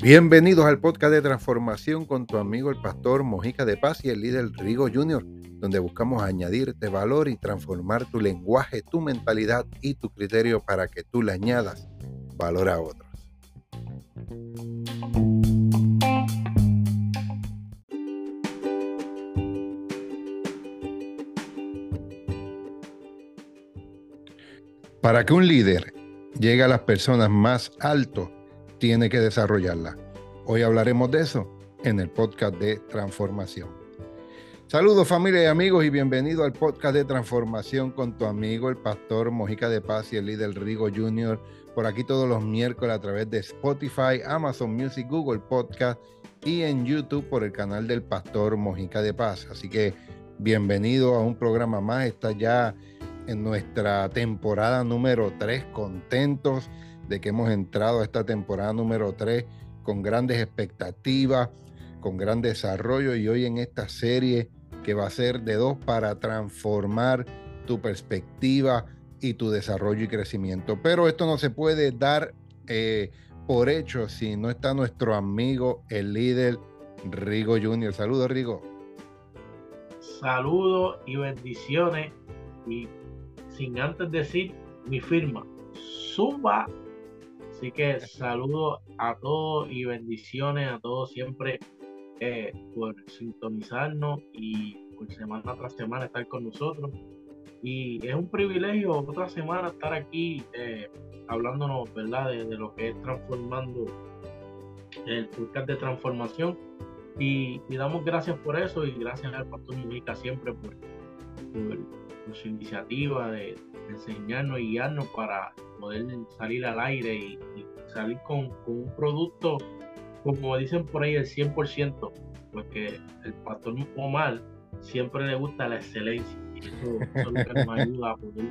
Bienvenidos al podcast de transformación con tu amigo el pastor Mojica de Paz y el líder Rigo Jr., donde buscamos añadirte valor y transformar tu lenguaje, tu mentalidad y tu criterio para que tú le añadas valor a otros. Para que un líder llegue a las personas más altos, tiene que desarrollarla. Hoy hablaremos de eso en el podcast de transformación. Saludos familia y amigos y bienvenido al podcast de transformación con tu amigo el pastor Mojica de Paz y el líder Rigo Jr. Por aquí todos los miércoles a través de Spotify, Amazon Music, Google Podcast y en YouTube por el canal del pastor Mojica de Paz. Así que bienvenido a un programa más. Está ya en nuestra temporada número 3, contentos de que hemos entrado a esta temporada número 3 con grandes expectativas, con gran desarrollo y hoy en esta serie que va a ser de dos para transformar tu perspectiva y tu desarrollo y crecimiento. Pero esto no se puede dar eh, por hecho si no está nuestro amigo, el líder Rigo Junior. Saludos, Rigo. Saludos y bendiciones. Y sin antes decir mi firma, Zumba Así que saludo a todos y bendiciones a todos siempre eh, por sintonizarnos y por semana tras semana estar con nosotros. Y es un privilegio otra semana estar aquí eh, hablándonos, ¿verdad?, de, lo que es transformando el podcast de transformación. Y, damos gracias por eso y gracias al Pastor Mujica siempre por, su iniciativa de, enseñarnos y guiarnos para poder salir al aire y, salir con, un producto, como dicen por ahí, el 100%, porque el pastor Omar siempre le gusta la excelencia. Y eso, es lo que nos ayuda a poder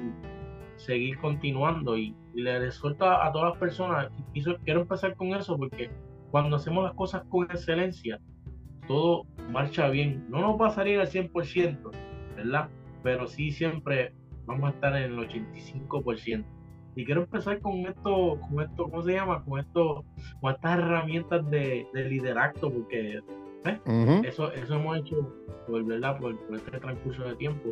seguir continuando y, le resuelta a todas las personas. Y, quiero empezar con eso porque cuando hacemos las cosas con excelencia, todo marcha bien. No nos va a salir al 100%, ¿verdad? Pero sí siempre vamos a estar en el 85%. Y quiero empezar con esto, con esto, ¿cómo se llama? Con esto, con estas herramientas de, liderazgo, porque ¿eh? eso, eso hemos hecho por, ¿verdad? Por, este transcurso de tiempo.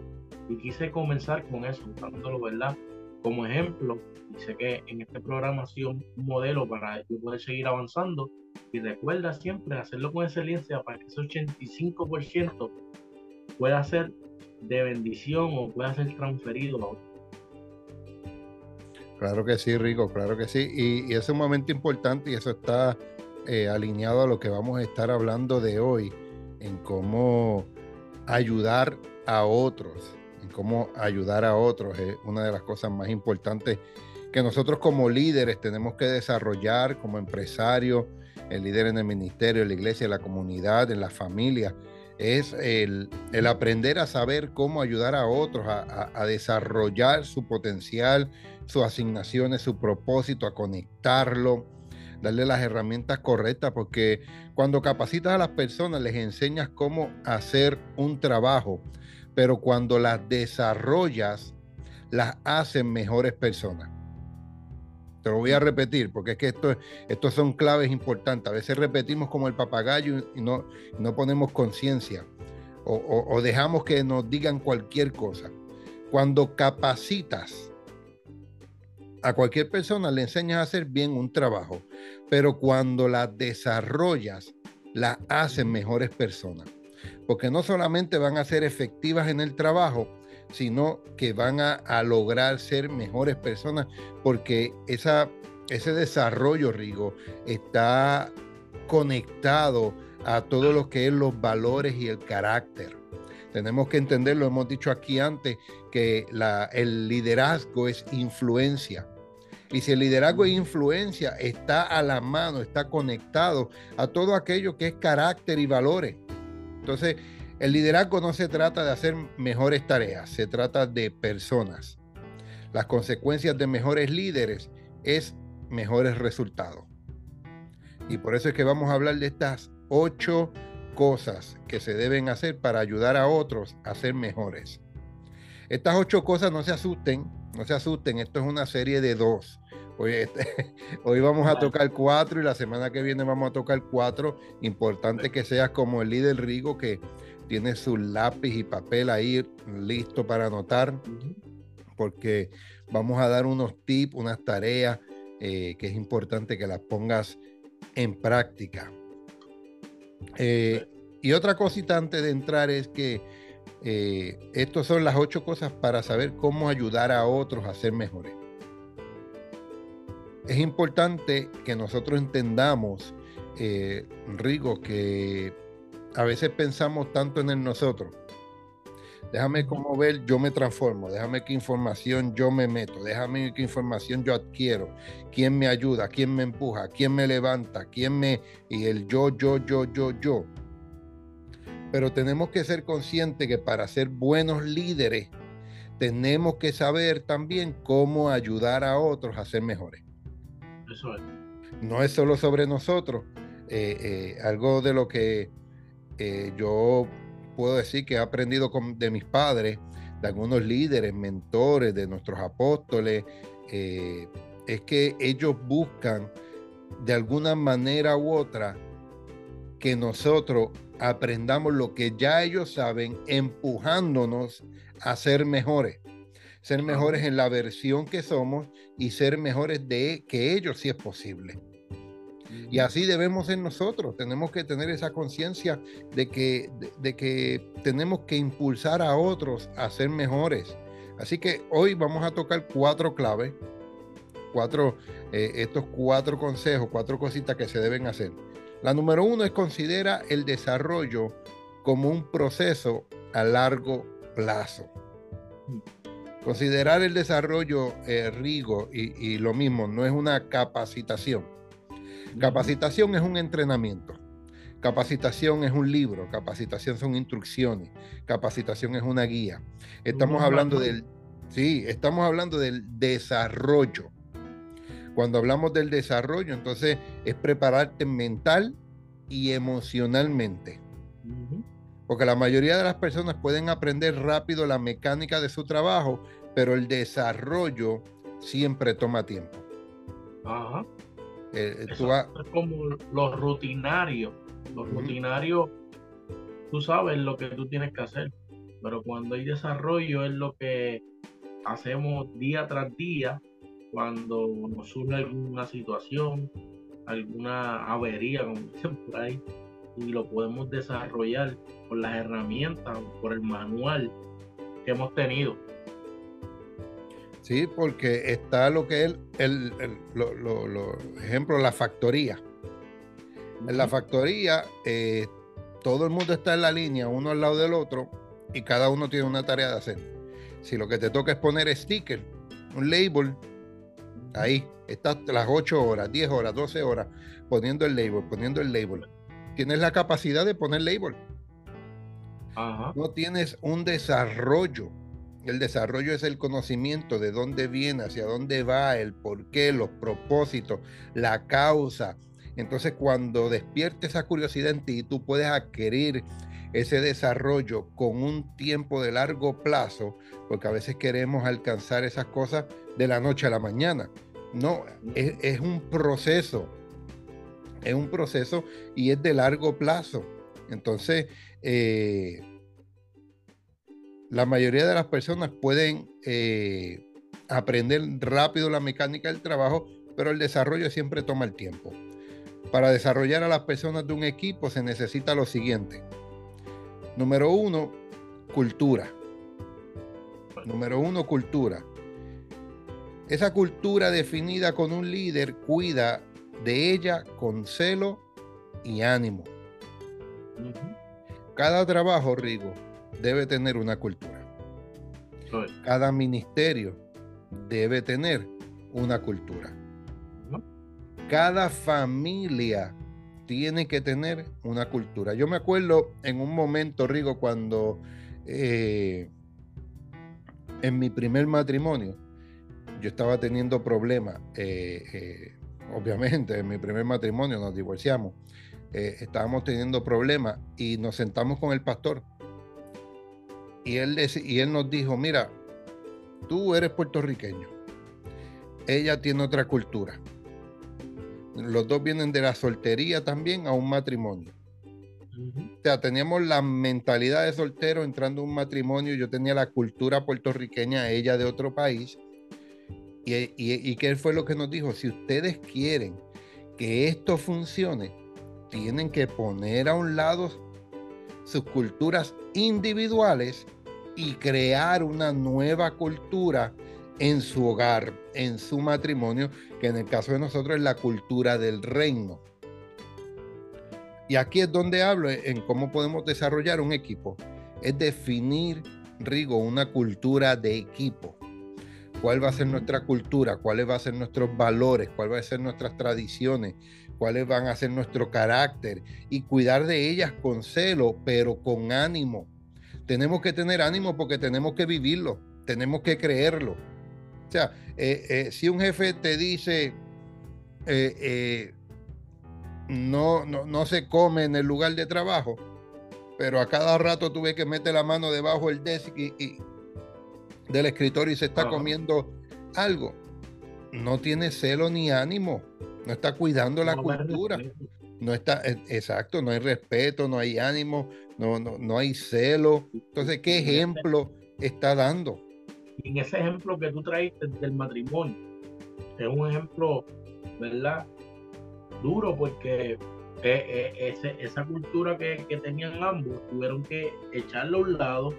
Y quise comenzar con eso, usándolo, ¿verdad? Como ejemplo, y sé que en este programa ha sido un modelo para yo poder seguir avanzando. Y recuerda siempre hacerlo con excelencia para que ese 85% pueda ser de bendición o pueda ser transferido a otro. Claro que sí, Rico, claro que sí. Y, es un momento importante y eso está eh, alineado a lo que vamos a estar hablando de hoy, en cómo ayudar a otros, en cómo ayudar a otros. Es una de las cosas más importantes que nosotros como líderes tenemos que desarrollar, como empresarios, el líder en el ministerio, en la iglesia, en la comunidad, en la familia es el, aprender a saber cómo ayudar a otros a, desarrollar su potencial, sus asignaciones, su propósito, a conectarlo, darle las herramientas correctas, porque cuando capacitas a las personas les enseñas cómo hacer un trabajo, pero cuando las desarrollas, las hacen mejores personas. Te lo voy a repetir porque es que esto, estos son claves importantes. A veces repetimos como el papagayo y no, no ponemos conciencia o, dejamos que nos digan cualquier cosa. Cuando capacitas a cualquier persona, le enseñas a hacer bien un trabajo, pero cuando la desarrollas, la hacen mejores personas. Porque no solamente van a ser efectivas en el trabajo, sino que van a, lograr ser mejores personas porque esa, ese desarrollo, Rigo, está conectado a todo lo que es los valores y el carácter. Tenemos que entenderlo, hemos dicho aquí antes, que el liderazgo es influencia. Y si el liderazgo es influencia, está a la mano, está conectado a todo aquello que es carácter y valores. Entonces, el liderazgo no se trata de hacer mejores tareas, se trata de personas. Las consecuencias de mejores líderes es mejores resultados. Y por eso es que vamos a hablar de estas ocho cosas que se deben hacer para ayudar a otros a ser mejores. Estas ocho cosas no se asusten, No se asusten, esto es una serie de dos. Hoy, este, hoy vamos a tocar cuatro y la semana que viene vamos a tocar cuatro. Importante que seas como el líder Rigo que tiene su lápiz y papel ahí listo para anotar, porque vamos a dar unos tips, unas tareas eh, que es importante que las pongas en práctica. Eh, y otra cosita antes de entrar es que eh, estas son las ocho cosas para saber cómo ayudar a otros a ser mejores. Es importante que nosotros entendamos, Rigo, que a veces pensamos tanto en el nosotros. Déjame cómo ver, yo me transformo, déjame qué información yo me meto, déjame qué información yo adquiero, quién me ayuda, quién me empuja, quién me levanta, quién me... y el yo, yo, yo, yo, yo. Pero tenemos que ser conscientes que para ser buenos líderes, tenemos que saber también cómo ayudar a otros a ser mejores. Eso es. No es solo sobre nosotros. Eh, eh, algo de lo que eh, yo puedo decir que he aprendido de mis padres, de algunos líderes, mentores, de nuestros apóstoles, eh, es que ellos buscan de alguna manera u otra que nosotros aprendamos lo que ya ellos saben, empujándonos a ser mejores. Ser mejores en la versión que somos y ser mejores de que ellos si es posible. Y así debemos ser nosotros. Tenemos que tener esa conciencia de que, de, que tenemos que impulsar a otros a ser mejores. Así que hoy vamos a tocar cuatro claves, cuatro, eh, estos cuatro consejos, cuatro cositas que se deben hacer. La número uno es considera el desarrollo como un proceso a largo plazo. Considerar el desarrollo, eh, Rigo, y, lo mismo, no es una capacitación. Capacitación es un entrenamiento. Capacitación es un libro, capacitación son instrucciones, capacitación es una guía. Estamos hablando del, sí, estamos hablando del desarrollo. Cuando hablamos del desarrollo, entonces es prepararte mental y emocionalmente. Porque la mayoría de las personas pueden aprender rápido la mecánica de su trabajo, pero el desarrollo siempre toma tiempo. Ajá. Eh, es como los rutinarios. Los rutinarios, tú sabes lo que tú tienes que hacer, pero cuando hay desarrollo es lo que hacemos día tras día cuando nos surge alguna situación, alguna avería, como dicen por ahí, y lo podemos desarrollar por las herramientas, por el manual que hemos tenido. Sí, porque está lo que es el, ejemplo, la factoría. En la factoría, eh, todo el mundo está en la línea, uno al lado del otro, y cada uno tiene una tarea de hacer. Si lo que te toca es poner sticker, un label, ahí, estás las 8 horas, 10 horas, 12 horas, poniendo el label, poniendo el label. Tienes la capacidad de poner label. No tienes un desarrollo el desarrollo es el conocimiento de dónde viene, hacia dónde va, el por qué, los propósitos, la causa. Entonces cuando despierte esa curiosidad en ti, tú puedes adquirir ese desarrollo con un tiempo de largo plazo, porque a veces queremos alcanzar esas cosas de la noche a la mañana. No, es, un proceso, es un proceso y es de largo plazo. Entonces, eh, la mayoría de las personas pueden eh, aprender rápido la mecánica del trabajo, pero el desarrollo siempre toma el tiempo. Para desarrollar a las personas de un equipo se necesita lo siguiente. Número uno, cultura. Número uno, cultura. Esa cultura definida con un líder cuida de ella con celo y ánimo. Cada trabajo, Rigo, debe tener una cultura. Cada ministerio debe tener una cultura. Cada familia tiene que tener una cultura. Yo me acuerdo en un momento, Rigo, cuando eh, en mi primer matrimonio yo estaba teniendo problemas. Eh, eh, obviamente, en mi primer matrimonio nos divorciamos. estábamos teniendo problemas y nos sentamos con el pastor y él, y él nos dijo, mira, tú eres puertorriqueño, ella tiene otra cultura. Los dos vienen de la soltería también a un matrimonio. O sea, teníamos la mentalidad de soltero entrando a un matrimonio. Yo tenía la cultura puertorriqueña, ella de otro país. Y, y, y qué fue lo que nos dijo? Si ustedes quieren que esto funcione, tienen que poner a un lado sus culturas individuales y crear una nueva cultura en su hogar, en su matrimonio, que en el caso de nosotros es la cultura del reino. Y aquí es donde hablo en cómo podemos desarrollar un equipo. Es definir, Rigo, una cultura de equipo. ¿Cuál va a ser nuestra cultura? ¿Cuáles van a ser nuestros valores? ¿Cuáles van a ser nuestras tradiciones? ¿Cuáles van a ser nuestro carácter? Y cuidar de ellas con celo, pero con ánimo. Tenemos que tener ánimo porque tenemos que vivirlo, tenemos que creerlo. O sea, eh, eh, si un jefe te dice, eh, no, no, no, se come en el lugar de trabajo, pero a cada rato tuve que meter la mano debajo del desk y, del escritorio y se está comiendo algo. No tiene celo ni ánimo, no está cuidando la cultura. No está, e, exacto, no hay respeto, no hay ánimo, no, no, no hay celo. Entonces, ¿qué ejemplo está dando? en ese ejemplo que tú traíste del matrimonio, es un ejemplo, ¿verdad? Duro porque eh, eh, esa cultura que, tenían ambos tuvieron que echarlo a un lado,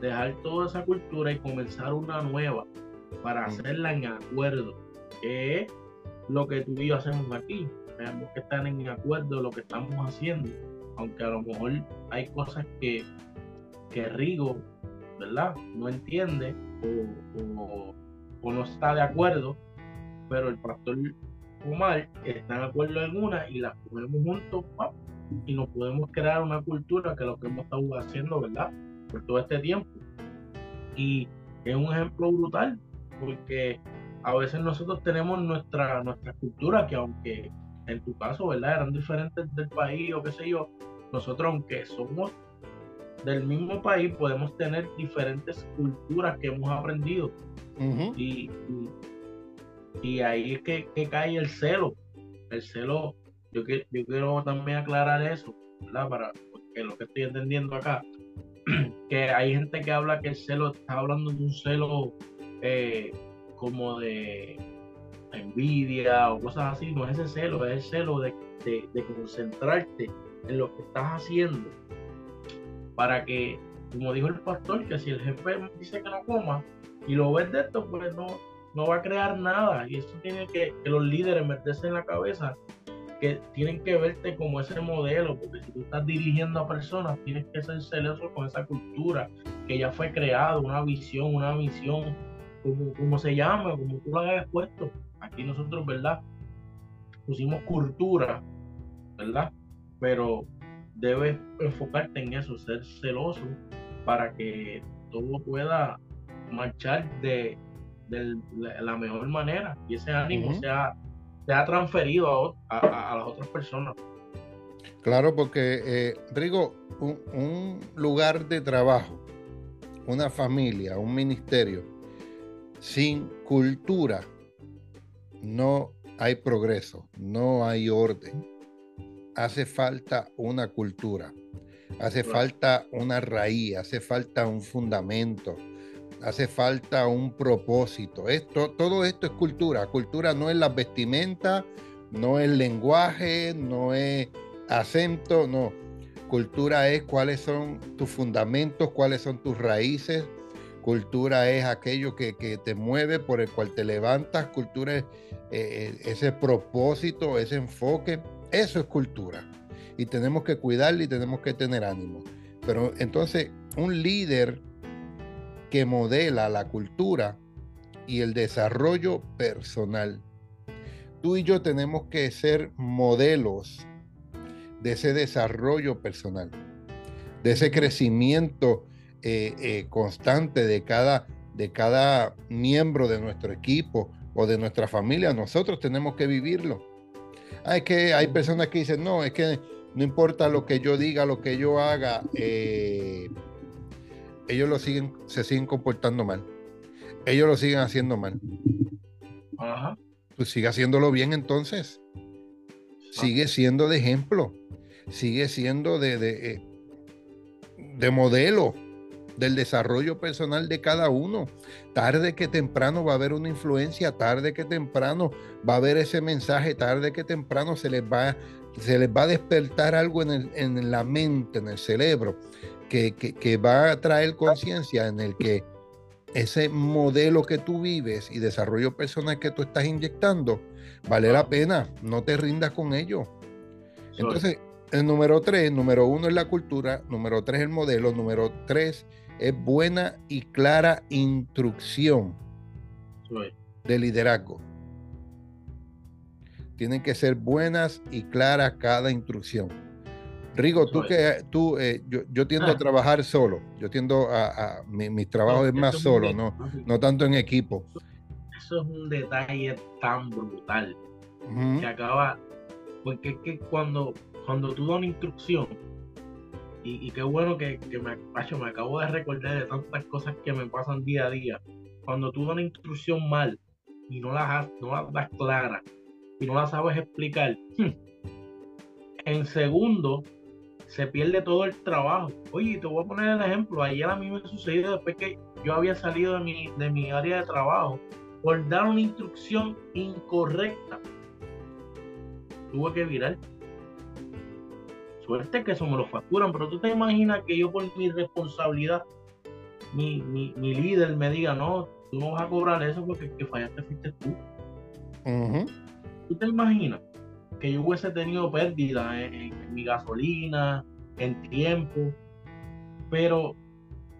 dejar toda esa cultura y comenzar una nueva para hacerla en acuerdo, que es lo que tú y yo hacemos aquí. Tenemos que estar en acuerdo de lo que estamos haciendo, aunque a lo mejor hay cosas que, que Rigo, ¿verdad? No entiende o, no está de acuerdo, pero el pastor Omar está de acuerdo en una y las ponemos juntos y nos podemos crear una cultura que es lo que hemos estado haciendo, ¿verdad? Por todo este tiempo. Y es un ejemplo brutal porque a veces nosotros tenemos nuestra, nuestra cultura que aunque en tu caso, ¿verdad? Eran diferentes del país o qué sé yo, nosotros aunque somos del mismo país podemos tener diferentes culturas que hemos aprendido. y, y, ahí es que, cae el celo. El celo, yo, yo quiero también aclarar eso, ¿verdad? Para, porque lo que estoy entendiendo acá, que hay gente que habla que el celo está hablando de un celo eh, como de envidia o cosas así, no es ese celo, es el celo de, de concentrarte en lo que estás haciendo para que, como dijo el pastor, que si el jefe dice que no coma y lo ves de esto, pues no, no va a crear nada. Y eso tiene que, los líderes meterse en la cabeza que tienen que verte como ese modelo, porque si tú estás dirigiendo a personas, tienes que ser celoso con esa cultura que ya fue creada, una visión, una misión, como, se llama, como tú la hayas puesto. Aquí nosotros, ¿verdad? Pusimos cultura, ¿verdad? Pero debes enfocarte en eso, ser celoso para que todo pueda marchar de, la mejor manera y ese ánimo sea, sea transferido a, las otras personas. Claro, porque, eh, Rigo, un, lugar de trabajo, una familia, un ministerio, sin cultura, no hay progreso, no hay orden hace falta una cultura, hace falta una raíz, hace falta un fundamento, hace falta un propósito. Esto, todo esto es cultura. Cultura no es la vestimenta, no es lenguaje, no es acento, no. Cultura es cuáles son tus fundamentos, cuáles son tus raíces. Cultura es aquello que, te mueve, por el cual te levantas. Cultura es eh, ese propósito, ese enfoque. Eso es cultura. Y tenemos que cuidarla y tenemos que tener ánimo. Pero entonces, un líder que modela la cultura y el desarrollo personal. Tú y yo tenemos que ser modelos de ese desarrollo personal, de ese crecimiento eh, eh, constante de cada, de cada miembro de nuestro equipo o de nuestra familia. Nosotros tenemos que vivirlo. Ah, es que hay personas que dicen, no, es que no importa lo que yo diga, lo que yo haga, eh, ellos lo siguen, se siguen comportando mal. ellos lo siguen haciendo mal. Ajá. Pues sigue haciéndolo bien entonces. Sigue siendo de ejemplo. Sigue siendo de, de, de modelo del desarrollo personal de cada uno. Tarde que temprano va a haber una influencia, tarde que temprano va a haber ese mensaje, tarde que temprano se les va, se les va a despertar algo en, en la mente, en el cerebro, que, que, que va a traer conciencia en el que ese modelo que tú vives y desarrollo personal que tú estás inyectando, vale la pena, no te rindas con ello. Entonces, el número tres, número uno es la cultura, número tres el modelo, número tres es buena y clara instrucción de liderazgo. Tienen que ser buenas y claras cada instrucción. Rigo, tú que tú, eh, yo, tiendo a ah. trabajar solo. Yo tiendo a, mi, trabajo es más solo, no, no tanto en equipo. Eso es un detalle tan brutal que acaba, porque es que cuando, cuando tú das una instrucción, y, qué bueno que, me, me acabo de recordar de tantas cosas que me pasan día a día. Cuando tú das una instrucción mal y no la, no la das clara y no la sabes explicar, en segundo se pierde todo el trabajo. Oye, te voy a poner el ejemplo. Ayer a mí me sucedió después que yo había salido de mi, de mi área de trabajo por dar una instrucción incorrecta. Tuve que virar. Suerte que eso me lo facturan, pero tú te imaginas que yo por mi responsabilidad, mi, mi, líder me diga, no, tú no vas a cobrar eso porque que fallaste fuiste tú. ¿Tú te imaginas? que yo hubiese tenido pérdida en, mi gasolina, en tiempo, pero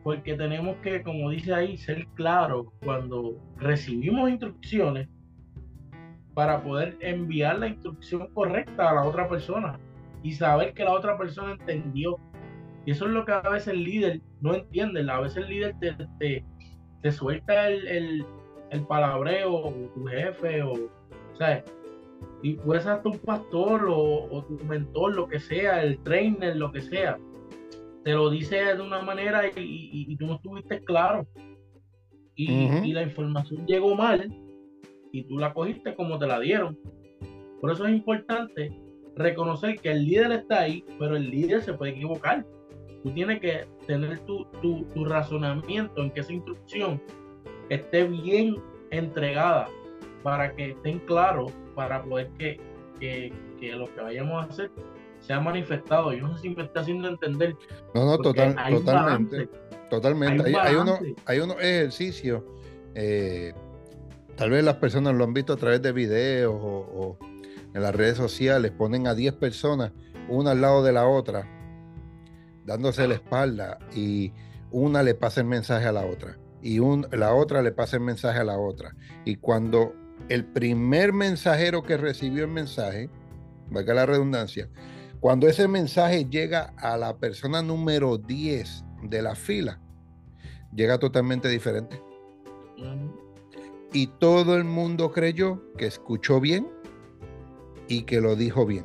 porque tenemos que, como dice ahí, ser claros cuando recibimos instrucciones para poder enviar la instrucción correcta a la otra persona y saber que la otra persona entendió. Y eso es lo que a veces el líder no entiende. A veces el líder te, te, suelta el, el, el, palabreo, o tu jefe, o, o sea, y puede ser tu pastor o, tu mentor, lo que sea, el trainer, lo que sea, te lo dice de una manera y, tú no estuviste claro. Y, la información llegó mal y tú la cogiste como te la dieron. Por eso es importante reconocer que el líder está ahí, pero el líder se puede equivocar. Tú tienes que tener tu, tu, tu razonamiento en que esa instrucción esté bien entregada para que estén claros para poder que, que, que, lo que vayamos a hacer sea manifestado. Yo no sé si me está haciendo entender. No, no, total, totalmente. Totalmente. Hay, hay, uno, hay unos ejercicios, eh, tal vez las personas lo han visto a través de videos o, en las redes sociales, ponen a 10 personas, una al lado de la otra, dándose la espalda y una le pasa el mensaje a la otra y un, la otra le pasa el mensaje a la otra. Y cuando el primer mensajero que recibió el mensaje, valga la redundancia, cuando ese mensaje llega a la persona número 10 de la fila, llega totalmente diferente. Y todo el mundo creyó que escuchó bien y que lo dijo bien.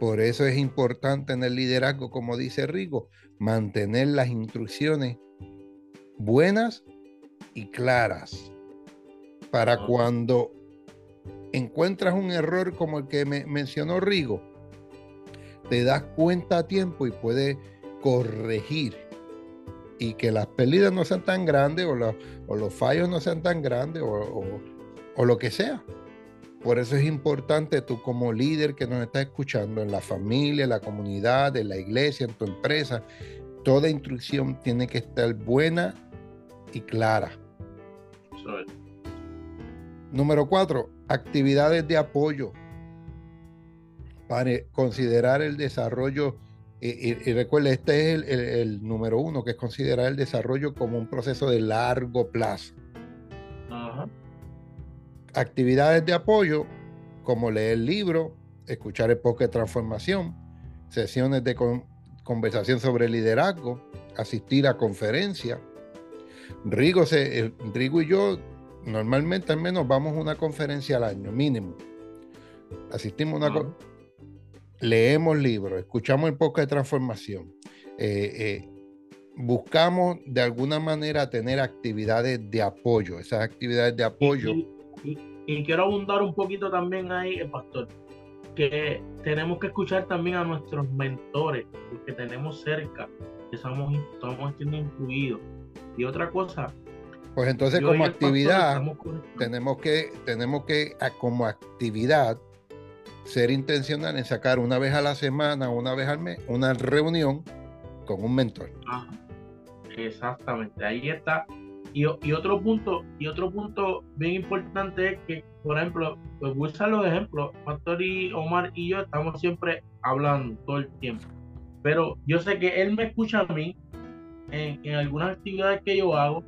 Por eso es importante en el liderazgo, como dice Rigo, mantener las instrucciones buenas y claras para cuando encuentras un error como el que me mencionó Rigo, te das cuenta a tiempo y puedes corregir y que las pérdidas no sean tan grandes o, los fallos no sean tan grandes o, o, lo que sea. Por eso es importante tú como líder que nos estás escuchando en la familia, en la comunidad, en la iglesia, en tu empresa, toda instrucción tiene que estar buena y clara. Número cuatro, actividades de apoyo para considerar el desarrollo. Y, recuerde, este es el, número uno, que es considerar el desarrollo como un proceso de largo plazo. Actividades de apoyo, como leer libro, escuchar el de transformación, sesiones de conversación sobre liderazgo, asistir a conferencias, Rigo, se, Rigo y yo normalmente al menos vamos a una conferencia al año, mínimo. Asistimos a una... Leemos libros, escuchamos el podcast de transformación. Eh, eh, buscamos de alguna manera tener actividades de apoyo, esas actividades de apoyo. Y, quiero abundar un poquito también ahí, el pastor, que tenemos que escuchar también a nuestros mentores, los que tenemos cerca, que estamos, estamos siendo incluidos. Y otra cosa. Pues entonces como actividad, tenemos que, tenemos que, como actividad, ser intencional en sacar una vez a la semana, una vez al mes, una reunión con un mentor. exactamente, ahí está. Y, otro punto, y otro punto bien importante es que, por ejemplo, pues voy los ejemplos, Pastor y Omar y yo estamos siempre hablando todo el tiempo. Pero yo sé que él me escucha a mí en, en algunas actividades que yo hago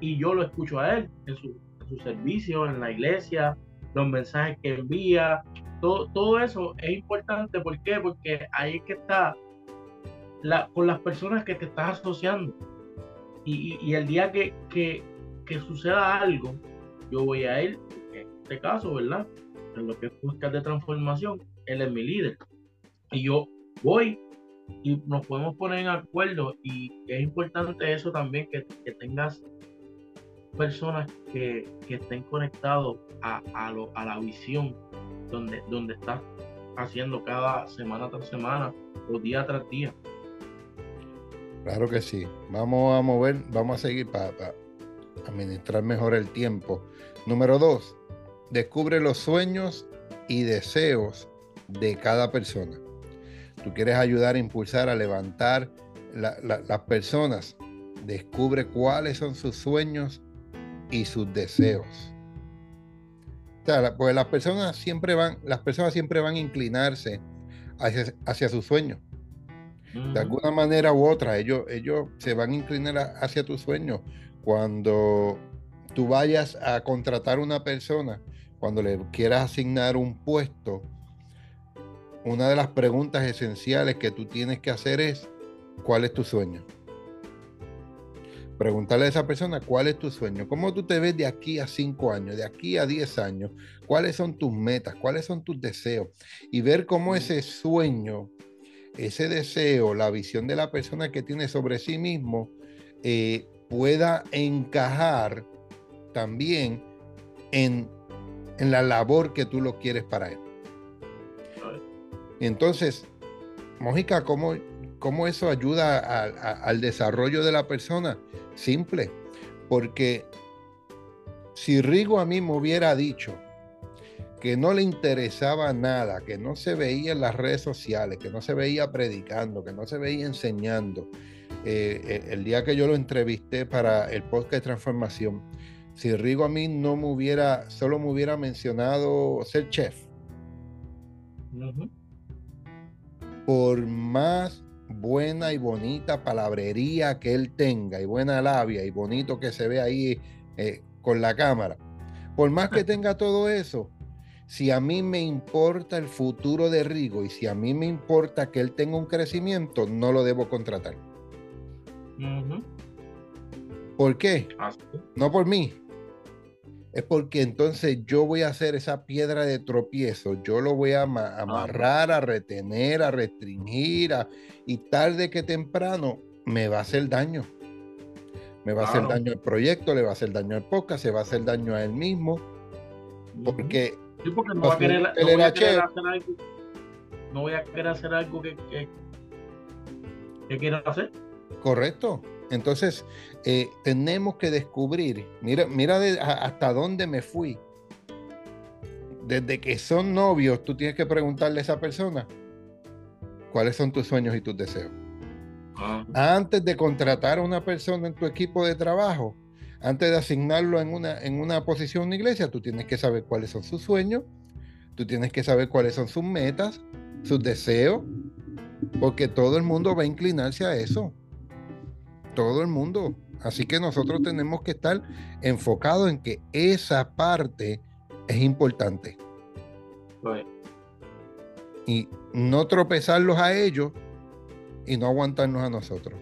y yo lo escucho a él en su, su servicio, en la iglesia, los mensajes que envía, todo, todo eso es importante. ¿Por qué? Porque ahí es que está la, con las personas que te estás asociando. Y, el día que, que, que, suceda algo, yo voy a ir, en este caso, ¿verdad? En lo que es buscar de transformación, él es mi líder. Y yo voy y nos podemos poner en acuerdo. Y es importante eso también, que, que tengas personas que, que estén conectados a, a, lo, a la visión donde, donde estás haciendo cada semana tras semana o día tras día. Claro que sí. Vamos a mover, vamos a seguir para, administrar mejor el tiempo. Número dos, descubre los sueños y deseos de cada persona. Tú quieres ayudar a impulsar, a levantar las personas. Descubre cuáles son sus sueños y sus deseos. pues las personas siempre van, las personas siempre van a inclinarse hacia, hacia sus sueños. De alguna manera u otra, ellos, ellos se van a inclinar hacia tus sueños. Cuando tú vayas a contratar una persona, cuando le quieras asignar un puesto, una de las preguntas esenciales que tú tienes que hacer es, ¿cuál es tu sueño? Preguntarle a esa persona cuál es tu sueño, cómo tú te ves de aquí a cinco años, de aquí a diez años, cuáles son tus metas, cuáles son tus deseos y ver cómo ese sueño, ese deseo, la visión de la persona que tiene sobre sí mismo eh, pueda encajar también en, en la labor que tú lo quieres para él. Entonces, Mójica, ¿cómo, ¿Cómo eso ayuda al desarrollo de la persona? Simple, porque si Rigo a mí me hubiera dicho que no le interesaba nada, que no se veía en las redes sociales, que no se veía predicando, que no se veía enseñando, eh, eh, el día que yo lo entrevisté para el podcast de transformación, si Rigo a mí no me hubiera, solo me hubiera mencionado ser chef, por más buena y bonita palabrería que él tenga y buena labia y bonito que se ve ahí eh, con la cámara, por más que tenga todo eso, si a mí me importa el futuro de Rigo y si a mí me importa que él tenga un crecimiento, no lo debo contratar. ¿Por qué? No por mí, es porque entonces yo voy a hacer esa piedra de tropiezo, yo lo voy a amarrar, a retener, a restringir, y tarde que temprano me va a hacer daño. Me va a hacer daño al proyecto, le va a hacer daño al podcast, se va a hacer daño a él mismo. Porque, no, va a querer, hacer algo, no voy a querer hacer algo que, que, que quiera hacer. Correcto. Entonces, eh, tenemos que descubrir, mira, mira hasta dónde me fui. Desde que son novios, tú tienes que preguntarle a esa persona cuáles son tus sueños y tus deseos. Ah. Antes de contratar a una persona en tu equipo de trabajo, antes de asignarlo en una, en una posición en una iglesia, tú tienes que saber cuáles son sus sueños, tú tienes que saber cuáles son sus metas, sus deseos, porque todo el mundo va a inclinarse a eso todo el mundo. Así que nosotros tenemos que estar enfocados en que esa parte es importante. Y no tropezarlos a ellos y no aguantarnos a nosotros.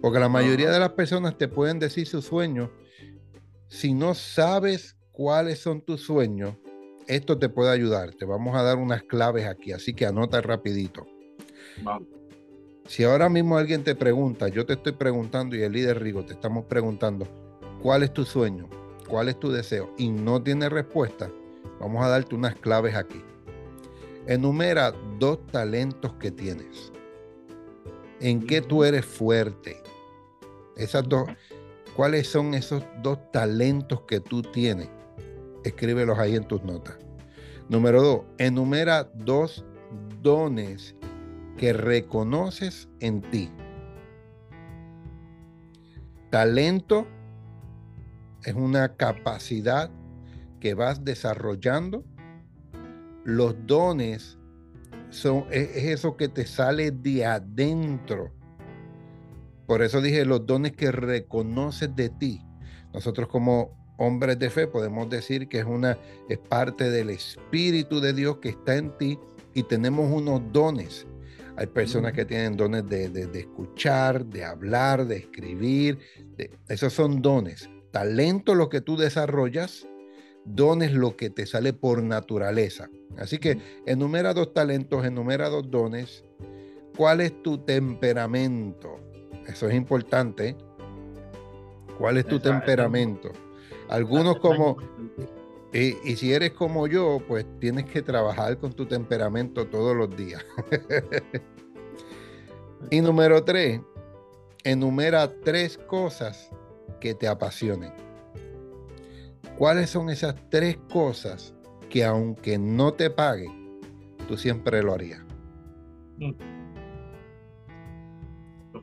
Porque la mayoría de las personas te pueden decir sus sueños. Si no sabes cuáles son tus sueños, esto te puede ayudar. Te vamos a dar unas claves aquí, así que anota rapidito. Si ahora mismo alguien te pregunta, yo te estoy preguntando y el líder Rigo te estamos preguntando, ¿cuál es tu sueño? ¿Cuál es tu deseo? Y no tiene respuesta, vamos a darte unas claves aquí. Enumera dos talentos que tienes. ¿En qué tú eres fuerte? Esas dos, ¿cuáles son esos dos talentos que tú tienes? Escríbelos ahí en tus notas. Número dos, enumera dos dones que reconoces en ti. Talento es una capacidad que vas desarrollando. Los dones son, es, eso que te sale de adentro. Por eso dije los dones que reconoces de ti. Nosotros como hombres de fe podemos decir que es una es parte del espíritu de Dios que está en ti y tenemos unos dones. Hay personas que tienen dones de, de, escuchar, de hablar, de escribir. esos son dones. Talento lo que tú desarrollas, dones lo que te sale por naturaleza. Así que enumera dos talentos, enumera dos dones. ¿Cuál es tu temperamento? Eso es importante. ¿Cuál es tu temperamento? Algunos como, y, y, si eres como yo, pues tienes que trabajar con tu temperamento todos los días. y número tres, enumera tres cosas que te apasionen. ¿Cuáles son esas tres cosas que aunque no te paguen, tú siempre lo harías? Mm.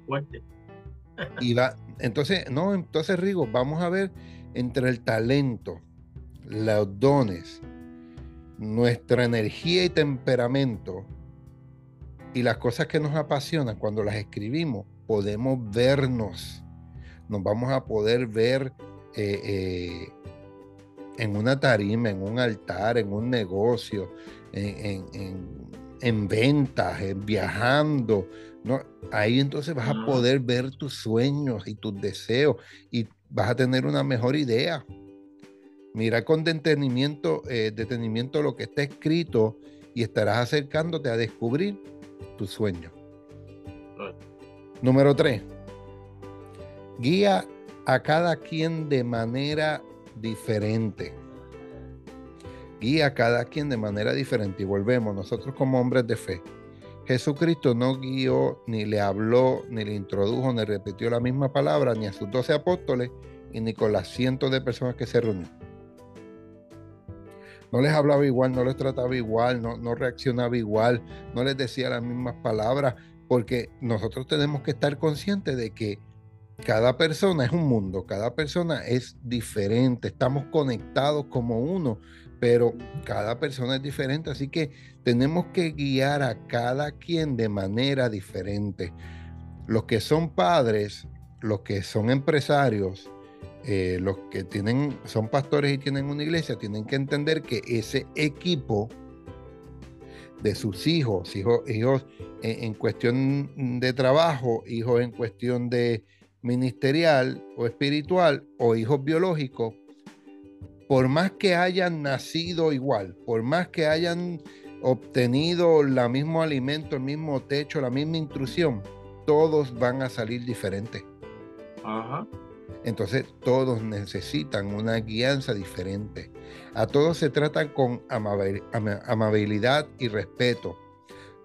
fuerte. Y va, entonces, no, entonces Rigo, vamos a ver entre el talento, los dones, nuestra energía y temperamento y las cosas que nos apasionan, cuando las escribimos, podemos vernos, nos vamos a poder ver eh, eh, en una tarima, en un altar, en un negocio, en, en ventas, en viajando. ¿No? Ahí entonces vas a poder ver tus sueños y tus deseos y vas a tener una mejor idea. Mira con detenimiento, eh, detenimiento lo que está escrito y estarás acercándote a descubrir tu sueño. Número tres, guía a cada quien de manera diferente. Guía a cada quien de manera diferente. Y volvemos, nosotros como hombres de fe. Jesucristo no guió, ni le habló, ni le introdujo, ni repitió la misma palabra, ni a sus doce apóstoles, y ni con las cientos de personas que se reunió. No les hablaba igual, no les trataba igual, no, no reaccionaba igual, no les decía las mismas palabras, porque nosotros tenemos que estar conscientes de que cada persona es un mundo, cada persona es diferente, estamos conectados como uno, pero cada persona es diferente, así que tenemos que guiar a cada quien de manera diferente. Los que son padres, los que son empresarios, eh, los que tienen, son pastores y tienen una iglesia, tienen que entender que ese equipo de sus hijos, hijos, hijos en, cuestión de trabajo, hijos en cuestión de ministerial o espiritual o hijos biológicos, por más que hayan nacido igual, por más que hayan obtenido el mismo alimento, el mismo techo, la misma intrusión, todos van a salir diferentes. Ajá. Entonces todos necesitan una guianza diferente. A todos se tratan con amabilidad y respeto,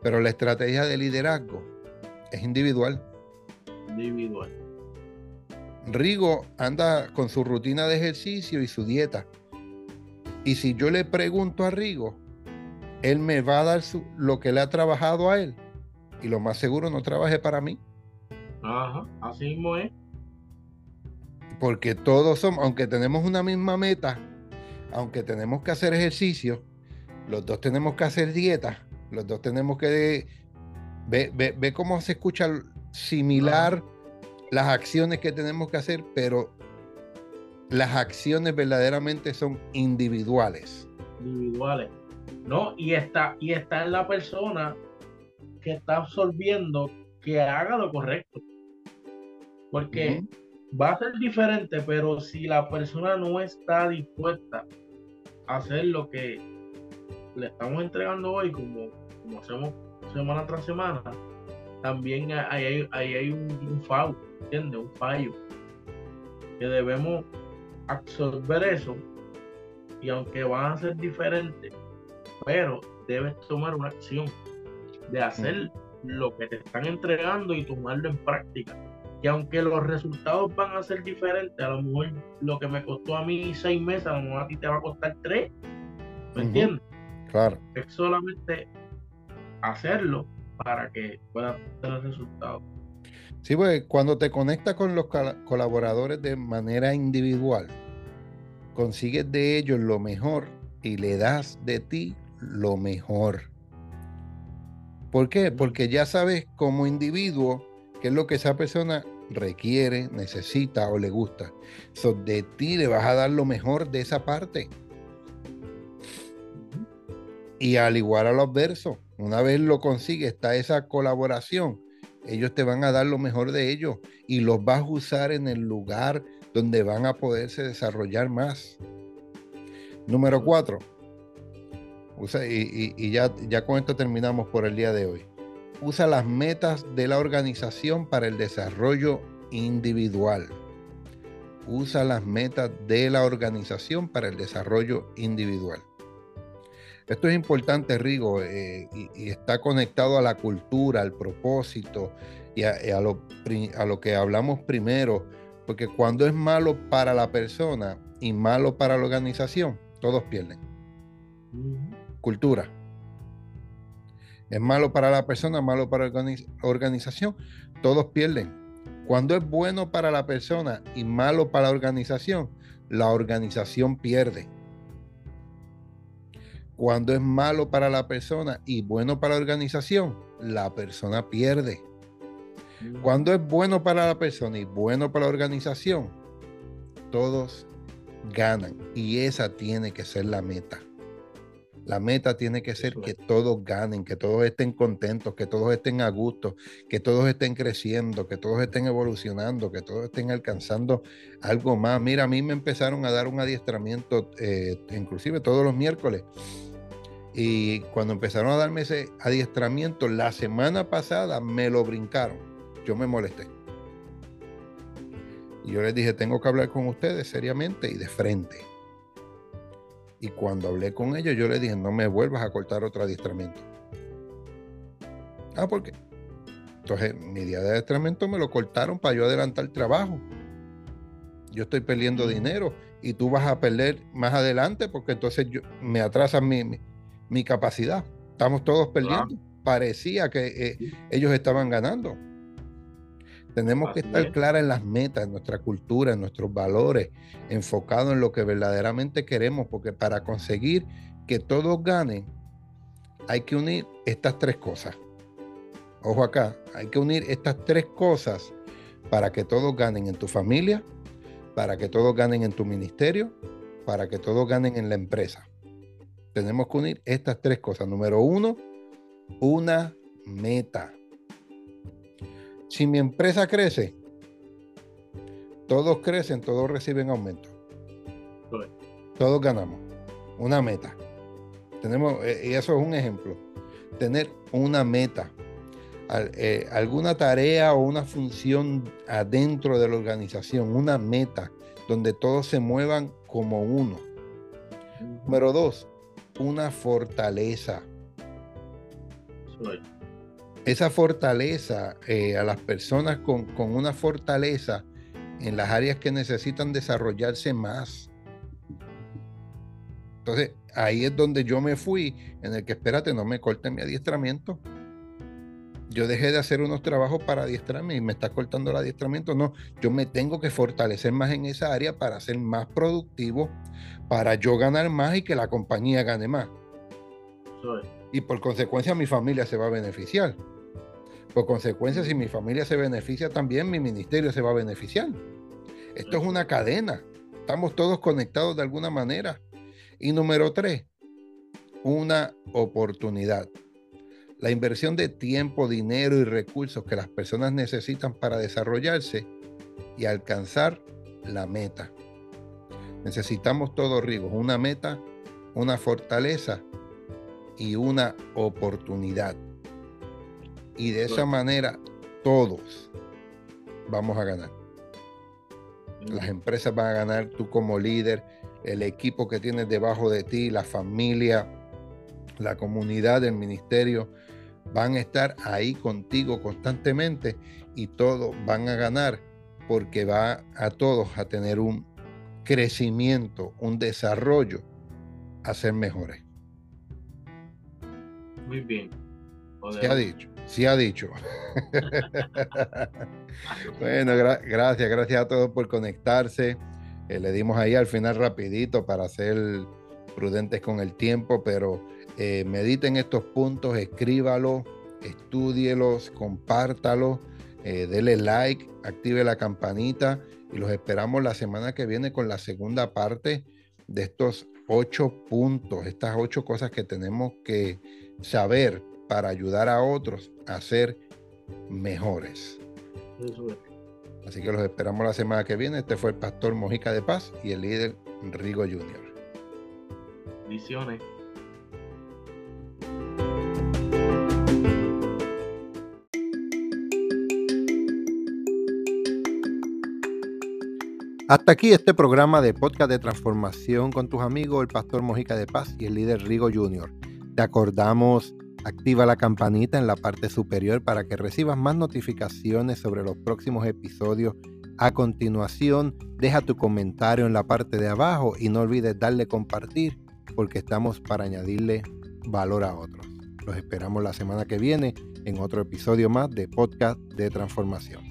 pero la estrategia de liderazgo es individual. Individual. Rigo anda con su rutina de ejercicio y su dieta. Y si yo le pregunto a Rigo, él me va a dar lo que le ha trabajado a él. Y lo más seguro no trabaje para mí. Ajá, así mismo es porque todos somos, aunque tenemos una misma meta, aunque tenemos que hacer ejercicio, los dos tenemos que hacer dieta, los dos tenemos que ver cómo se escucha similar las acciones que tenemos que hacer, pero las acciones verdaderamente son individuales. Individuales. No, y está, y está en la persona que está absorbiendo que haga lo correcto. Porque va a ser diferente, pero si la persona no está dispuesta a hacer lo que le estamos entregando hoy, como, como hacemos semana tras semana, también ahí hay, hay, un, un fallo, ¿entiendes? Un fallo. Que debemos absorber eso y aunque van a ser diferentes, pero debes tomar una acción de hacer lo que te están entregando y tomarlo en práctica. Y aunque los resultados van a ser diferentes, a lo mejor lo que me costó a mí seis meses, a lo mejor a ti te va a costar tres. ¿Me entiendes? Claro. Es solamente hacerlo para que puedas tener resultados. Sí, pues cuando te conectas con los colaboradores de manera individual, consigues de ellos lo mejor y le das de ti lo mejor. ¿Por qué? Porque ya sabes como individuo qué es lo que esa persona requiere, necesita o le gusta. So, de ti le vas a dar lo mejor de esa parte. Y al igual a los versos, una vez lo consigues, está esa colaboración, ellos te van a dar lo mejor de ellos y los vas a usar en el lugar donde van a poderse desarrollar más. Número cuatro, y, ya, ya con esto terminamos por el día de hoy. Usa las metas de la organización para el desarrollo individual. Usa las metas de la organización para el desarrollo individual. Esto es importante, Rigo, eh, y, está conectado a la cultura, al propósito y a, lo, a lo que hablamos primero, porque cuando es malo para la persona y malo para la organización, todos pierden. Cultura. Es malo para la persona, malo para la organización, todos pierden. Cuando es bueno para la persona y malo para la organización, la organización pierde. Cuando es malo para la persona y bueno para la organización, la persona pierde. Cuando es bueno para la persona y bueno para la organización, todos ganan. Y esa tiene que ser la meta. La meta tiene que ser que todos ganen, que todos estén contentos, que todos estén a gusto, que todos estén creciendo, que todos estén evolucionando, que todos estén alcanzando algo más. Mira, a mí me empezaron a dar un adiestramiento, eh, inclusive todos los miércoles. Y cuando empezaron a darme ese adiestramiento, la semana pasada me lo brincaron yo me molesté. Y yo les dije, tengo que hablar con ustedes seriamente y de frente. Y cuando hablé con ellos, yo les dije, no me vuelvas a cortar otro adiestramiento. Ah, ¿por qué? Entonces, mi día de adiestramiento me lo cortaron para yo adelantar el trabajo. Yo estoy perdiendo dinero y tú vas a perder más adelante porque entonces yo, me atrasa mi, mi, capacidad. Estamos todos perdiendo. Parecía que eh, ellos estaban ganando. Tenemos que estar claras en las metas, en nuestra cultura, en nuestros valores, enfocados en lo que verdaderamente queremos, porque para conseguir que todos ganen, hay que unir estas tres cosas. Ojo acá, hay que unir estas tres cosas para que todos ganen en tu familia, para que todos ganen en tu ministerio, para que todos ganen en la empresa. Tenemos que unir estas tres cosas. Número uno, una meta. Si mi empresa crece, todos crecen, todos reciben aumento. Todos ganamos. Una meta. Tenemos, eh, y eso es un ejemplo. Tener una meta. Eh, alguna tarea o una función adentro de la organización, una meta donde todos se muevan como uno. Número dos, una fortaleza esa fortaleza eh, a las personas con, una fortaleza en las áreas que necesitan desarrollarse más. Entonces, ahí es donde yo me fui, en el que espérate, no me corten mi adiestramiento. Yo dejé de hacer unos trabajos para adiestrarme y me está cortando el adiestramiento. No, yo me tengo que fortalecer más en esa área para ser más productivo, para yo ganar más y que la compañía gane más. Y por consecuencia mi familia se va a beneficiar. Por consecuencia, si mi familia se beneficia también, mi ministerio se va a beneficiar. Esto es una cadena. Estamos todos conectados de alguna manera. Y número tres, una oportunidad. La inversión de tiempo, dinero y recursos que las personas necesitan para desarrollarse y alcanzar la meta. Necesitamos todos, Rigos, una meta, una fortaleza y una oportunidad. Y de esa manera todos vamos a ganar. Las empresas van a ganar, tú como líder, el equipo que tienes debajo de ti, la familia, la comunidad, el ministerio, van a estar ahí contigo constantemente y todos van a ganar porque va a todos a tener un crecimiento, un desarrollo, a ser mejores. Muy bien. Se ha dicho, sí ha dicho. bueno, gracias, gracias a todos por conectarse. Eh, le dimos ahí al final rapidito para ser prudentes con el tiempo, pero eh, mediten estos puntos, escríbalo, estúdielos, compártalo, eh, dele like, active la campanita y los esperamos la semana que viene con la segunda parte de estos ocho puntos, estas ocho cosas que tenemos que saber para ayudar a otros a ser mejores. Así que los esperamos la semana que viene. Este fue el pastor Mojica de Paz y el líder Rigo Junior. Visiones. Hasta aquí este programa de podcast de transformación con tus amigos, el pastor Mojica de Paz y el líder Rigo Junior. Te acordamos, activa la campanita en la parte superior para que recibas más notificaciones sobre los próximos episodios. A continuación, deja tu comentario en la parte de abajo y no olvides darle compartir porque estamos para añadirle valor a otros. Los esperamos la semana que viene en otro episodio más de podcast de transformación.